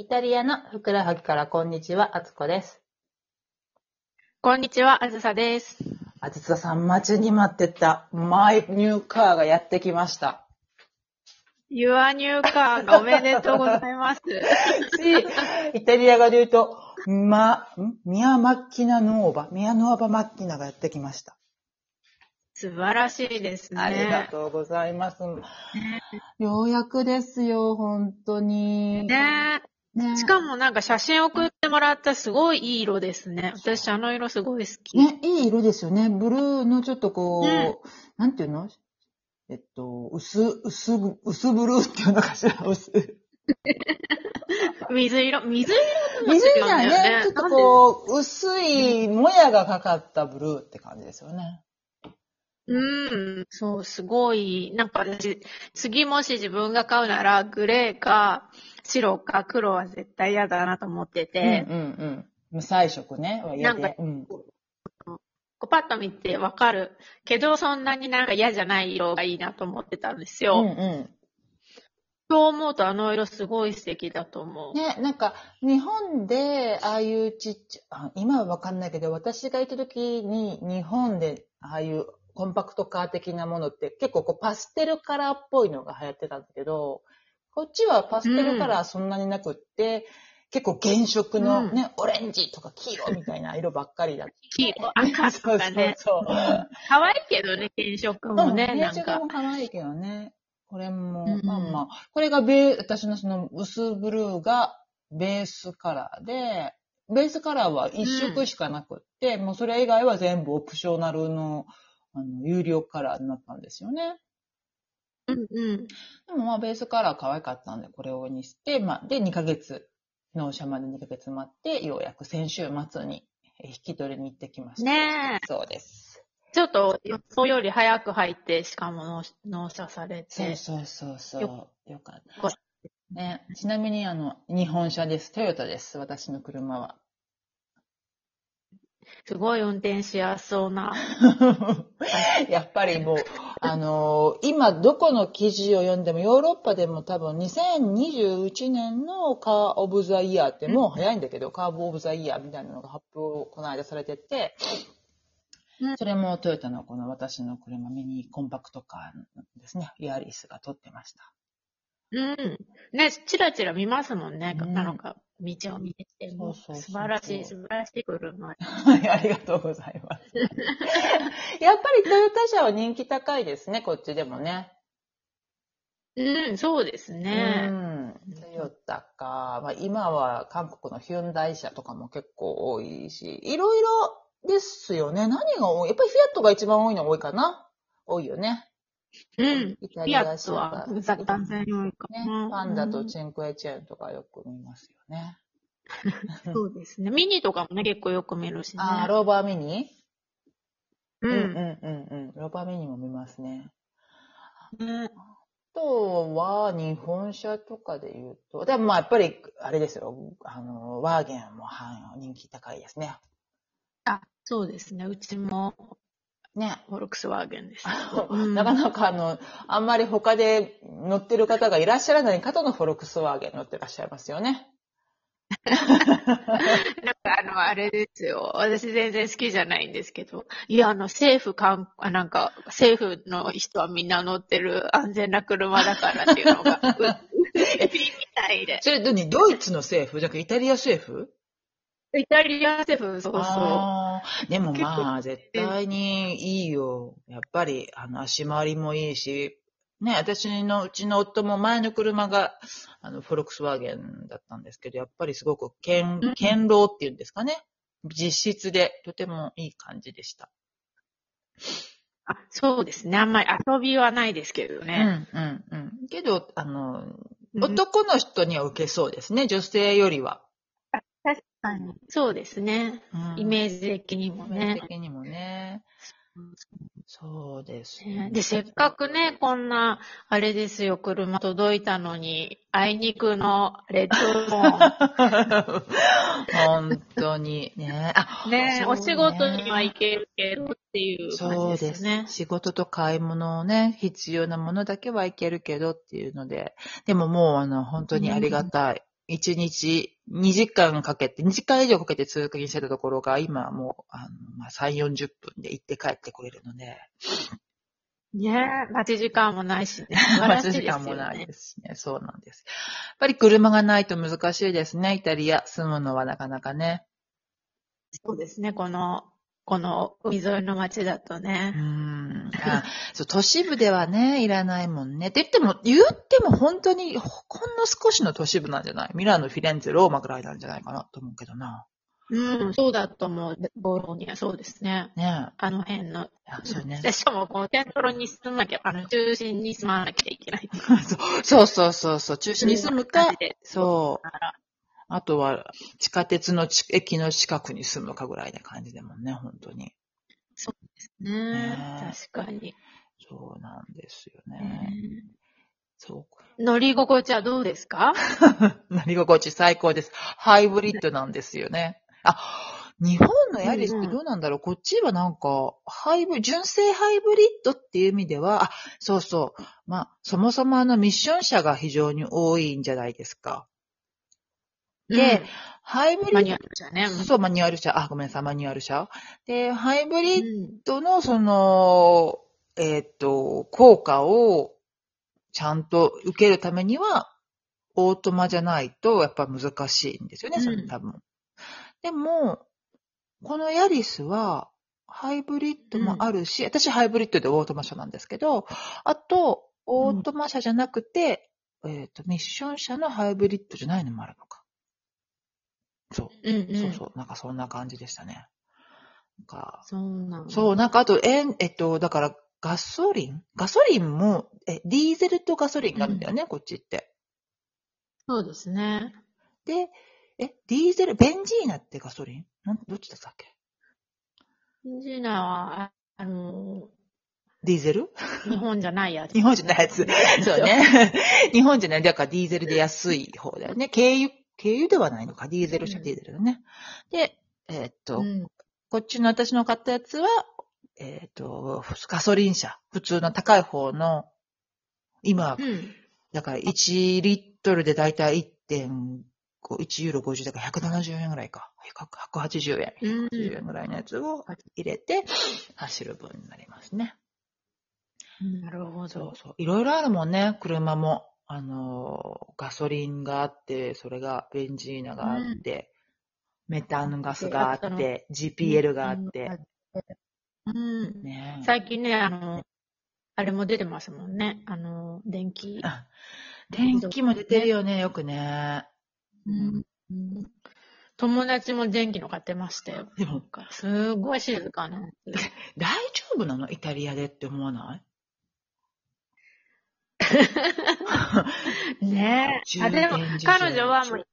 イタリアのふくらはぎからこんにちは、あつこです。こんにちは、あずさです。あつささん、待ちに待ってたマイニューカーがやってきました。Your New Car おめでとうございます。し、イタリア語で言うと、ま、ん？ミアマッキナノーバ、ミアノーバマッキナがやってきました。素晴らしいですね。ありがとうございます。ようやくですよ、本当に。ねねしかもなんか写真送ってもらったすごいいい色ですね。私あの色すごい好き。ね、いい色ですよね。ブルーのちょっとこう、うんなんていうの？えっと、薄、薄、薄ブルーっていうのかしら、薄。水色、水色水じゃ違うんだよねね、ちょっとこう、薄いもやがかかったブルーって感じですよね。うん、そう、すごい。なんか私、次もし自分が買うなら、グレーか、白か黒は絶対嫌だなと思ってて、うんうんうん。無彩色ね。嫌でなんかうん。こうパッと見てわかるけど、そんなになんか嫌じゃない色がいいなと思ってたんですうよ。んうん。そう思うとあの色すごい素敵だと思う。ね、なんか、日本で、ああいうちっちゃ、あ今はわかんないけど、私がいた時に、日本で、ああいうコンパクトカー的なものって、結構こう、パステルカラーっぽいのが流行ってたんだけど、こっちはパステルカラーそんなになくって、結構原色のね、オレンジとか黄色みたいな色ばっかりだった。黄色、赤とかね。そうそうそう。可愛いけどね、原色もね、原色も。可愛いけどね。これも、うんまあまあ、これがベー、私のその薄ブルーがベースカラーで、ベースカラーは一色しかなくって、もうそれ以外は全部オプショナルの、あの、有料カラーになったんですよね。うんうん。でもまあベースカラー可愛かったんで、これをにして、まあ、で、2ヶ月、納車まで2ヶ月待って、ようやく先週末にえ引き取りに行ってきました。ねえ。そうです。ちょっと予想より早く入って、しかも納納車されて。そうそうそうそう。よよかった。こね、ちなみに、あの、日本車です。トヨタです。私の車は。すごい運転しやすそうな。やっぱりもう、あのー今どこの記事を読んでも、ヨーロッパでも多分2021年のカーオブザイヤーってもう早いんだけど、カーブオブザイヤーみたいなのが発表この間されててうん、それもトヨタのこの私の車ミニコンパクトカーですね、イアリスが撮ってました。うん。ね、チラチラ見ますもんね。うんなんか、道を見てても。そうそうそうそう素晴らしい、素晴らしい車。はい、ありがとうございます。やっぱりトヨタ車は人気高いですね、こっちでもね。うん、そうですね。うん。トヨタか。まあ、今は韓国のヒュンダイ車とかも結構多いし、いろいろですよね。何が多い？やっぱりフィアットが一番多いの多いかな多いよね。うん。イタリア車トはねな。、パンダとうんチェンクエチェンとかよく見ますよね。そうですね。ミニとかもね、結構よく見るしね。あー、ローバーミニ？う。うんうんうんうん。ローバーミニも見ますね。ねあとは、日本車とかで言うと、でもまあやっぱり、あれですよ、あの、ワーゲンも、はい、人気高いですね。あ、そうですね。うちも、ね。フォルクスワーゲンです。なかなかあの、あんまり他で乗ってる方がいらっしゃらない方のフォルクスワーゲン乗ってらっしゃいますよね。なんかあの、あれですよ。私全然好きじゃないんですけど。いや、あの、政府かん、あなんか、政府の人はみんな乗ってる安全な車だからっていうのが、みたいで。それ、何？ドイツの政府？じゃなくてイタリア政府？イタリア政府、そうそう。でもまあ、絶対にいいよ。やっぱり、あの、足回りもいいし、ね、私の、うちの夫も前の車が、あの、フォルクスワーゲンだったんですけど、やっぱりすごく、堅うん、堅牢っていうんですかね。実質で、とてもいい感じでした。あそうですね。あんまり遊びはないですけどうね。ん、うん、うん。けど、あの、うん男の人には受けそうですね、女性よりは。確かに。そうですね。うんイメージ的にもイメージね。的にもね。そうですよねで、せっかくね、こんな、あれですよ、車届いたのに、あいにくのレッドロー 本当にね。あ、ン。ねそうお仕事には行けるけどっていうそうで感じですすね。仕事と買い物をね、必要なものだけはいけるけどっていうので、でももうあの、本当にありがたい。1日2時間かけて、2時間以上かけて通勤してたところが、今はもう、あの、まあ、3、40分で行って帰ってこれるので。ねえ、待ち時間もないしね。待ち時間もないですしね。そうなんです。やっぱり車がないと難しいですね、イタリア。住むのはなかなかね。そうですね、この、この海沿いの街だとうね。ん。あ そう、都市部ではね、いらないもんね。って言っても、言っても本当に、ほんの少しの都市部なんじゃない？ミラノ、フィレンツェ、ローマぐらいなんじゃないかなと思うけどな。うん、そうだと思う。ボローニャ、そうですね。ねえ。あの辺の。あそうね。でしかも、こう、セントロに住まなきゃ、あの、中心に住まなきゃいけない。そうそうそうそう、中心に住むかそう。あとは、地下鉄のち駅の近くに住むかぐらいな感じでもんね、本当に。ねね確かに。そうなんですよね。そう。乗り心地はどうですか？乗り心地最高です。ハイブリッドなんですよね。あ、日本のヤリスってどうなんだろう、こっちはなんか、ハイブ、純正ハイブリッドっていう意味では、あ、そうそう。まあ、そもそもあのミッション車が非常に多いんじゃないですか。で、ハイブリッド、マニュアルじゃね。そう、マニュアル車。あ、ごめんなさい、マニュアル車。で、ハイブリッうんドのその、えーっと、効果をちゃんと受けるためには、オートマじゃないと、やっぱ難しいんですよね、それうん多分。でも、このヤリスは、ハイブリッドもあるし、私ハイブリッドでオートマ車なんですけど、あと、オートマ車じゃなくて、えっ、と、ミッション車のハイブリッドじゃないのもあるのか。そう。うんうん。そうそう。なんかそんな感じでしたね。なんか、そうなの。そう、なんかあと、えん、えっと、だから、ガソリン？ガソリンも、え、ディーゼルとガソリンがあるんだよね、こっちって。そうですね。で、え、ディーゼル、ベンジーナってガソリン？なんどっちだったっけ？ジーナは、ああの、ディーゼル？日本じゃないやつ。日本じゃないやつ。そうね。日本じゃない。だからディーゼルで安い方だよね。軽油、軽油ではないのか。ディーゼル車、うんディーゼルだね。で、えーっと、うん。こっちの私の買ったやつは、えーっと、ガソリン車。普通の高い方の、今、うん。だから1リットルでだいたい1.5、1ユーロ50だから170円ぐらいか。180円。うん180円ぐらいのやつを入れて走る分になりますね。なるほど。そうそう。いろいろあるもんね、車も。あのー、ガソリンがあって、それがベンジーナがあって、メタンガスがあって、GPL があって。。うん。ね最近ね、あの、あれも出てますもんね。あの、電気。あ電気も出てるよね、よくね。うんうん友達も電気の買ってましたよ。でも、すごい静かな。大丈夫なの？イタリアでって思わない？ねえ。あ、でも彼女はもう、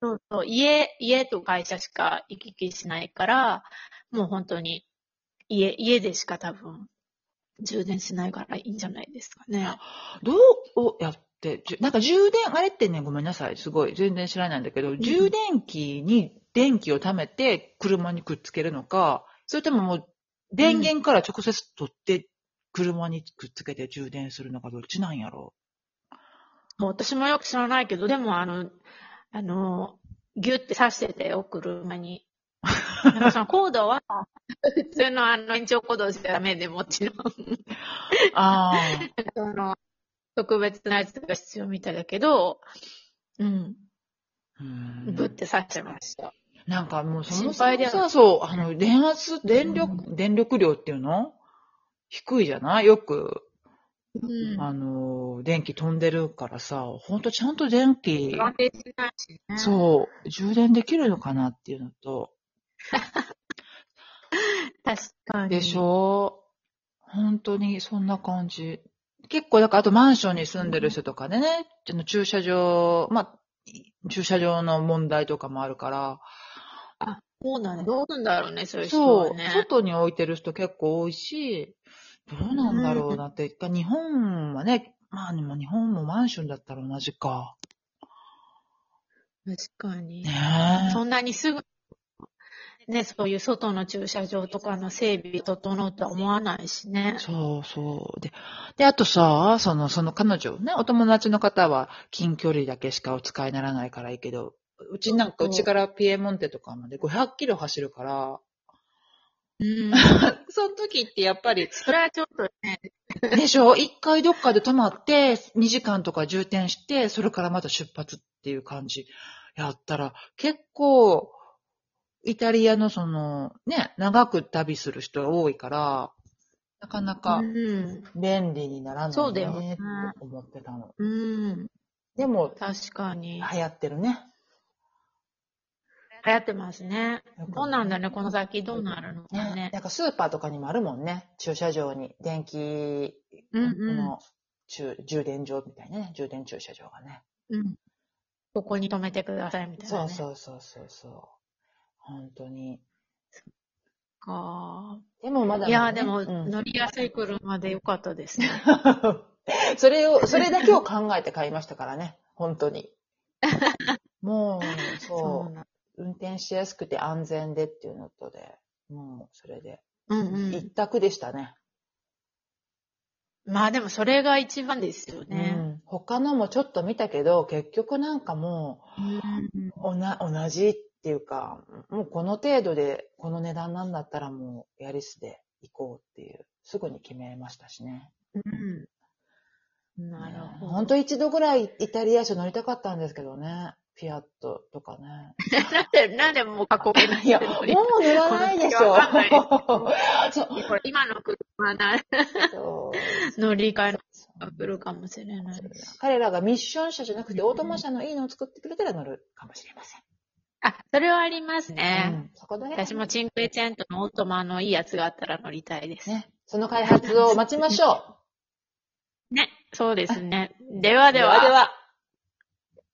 そうそう、家、家と会社しか行き来しないから、もう本当に、家、家でしか多分、充電しないからいいんじゃないですかね。どうをやって、じゅなんか充電、あれってね、ごめんなさい、すごい、全然知らないんだけど、充電器に電気を貯めて車にくっつけるのか、それとももう、電源から直接取って車にくっつけて充電するのか、どっちなんやろ？もう私もよく知らないけど、でもあの、あの、ギュって刺しててよ、車に。なんかそのコードは、普通のあの延長コードじゃダメでもちろん。あその、特別なやつが必要みたいだけど、うん、あ。うんぶって刺してました。なんかもうそも心配だよそもさ、そう、あの、電圧、電力、電力量っていうの？低いじゃない？よく、うん。あの、電気飛んでるからさ、ほんとちゃんと電気、安定しないしね。そう、充電できるのかなっていうのと、確かに。でしょ？本当にそんな感じ。結構、だから、あとマンションに住んでる人とかでね、あの駐車場、まあ、駐車場の問題とかもあるから、そうなんだ。どうすんだろうね、そういう人そう。外に置いてる人結構多いし、どうなんだろうなって、日本はね、まあでも日本もマンションだったら同じか。確かに。ねえ。そんなにすぐ、ね、そういう外の駐車場とかの整備整うとは思わないしね。そうそう。で、で、あとさ、その、その彼女ね、お友達の方は近距離だけしかお使いにならないからいいけど、うちなんか、うちからピエモンテとかまで500キロ走るから、うん。その時ってやっぱり、それはちょっとね、でしょ？一回どっかで泊まって、2時間とか充填して、それからまた出発っていう感じやったら、結構、イタリアのその、ね、長く旅する人が多いから、なかなかうん。便利にならそうだよねないねって思ってたの。うん。でも、確かに。流行ってるね。流行ってますね。どうなんだね、この先どうなるのかねね。なんかスーパーとかにもあるもんね。駐車場に電気うんう充充電場みたいなね。充電駐車場がね。うん。ここに止めてくださいみたいな、ね。そうそうそうそうそう。本当に。かでもまだね、いや、でも、うん乗りやすい車でよかったですね。それを、それだけを考えて買いましたからね。本当に。もう、そそうう。な。運転しやすくて安全でっていうのとで、もうそれで、うん一択でしたね。うん。まあでもそれが一番ですようね。ん。他のもちょっと見たけど、結局なんかもうんう、おな、同じっていうか、もうこの程度で、この値段なんだったらもう、ヤリスで行こうっていう、すぐに決めましたしね。うん。なるほど。本当一度ぐらいイタリア車乗りたかったんですけどね。フィアットとかね。なんで、なんでもう過去形にいや、もう乗らないでしょ。うこれ今の車な、乗り換えのが来るかもしれない。彼らがミッション車じゃなくてオートマ車のいいのを作ってくれたら乗るかもしれません。あ、それはありますね。うん、そこ私もチンクエチェントのオートマのいいやつがあったら乗りたいです。ね。その開発を待ちましょう。ね、そうですね。ではでではでは。は。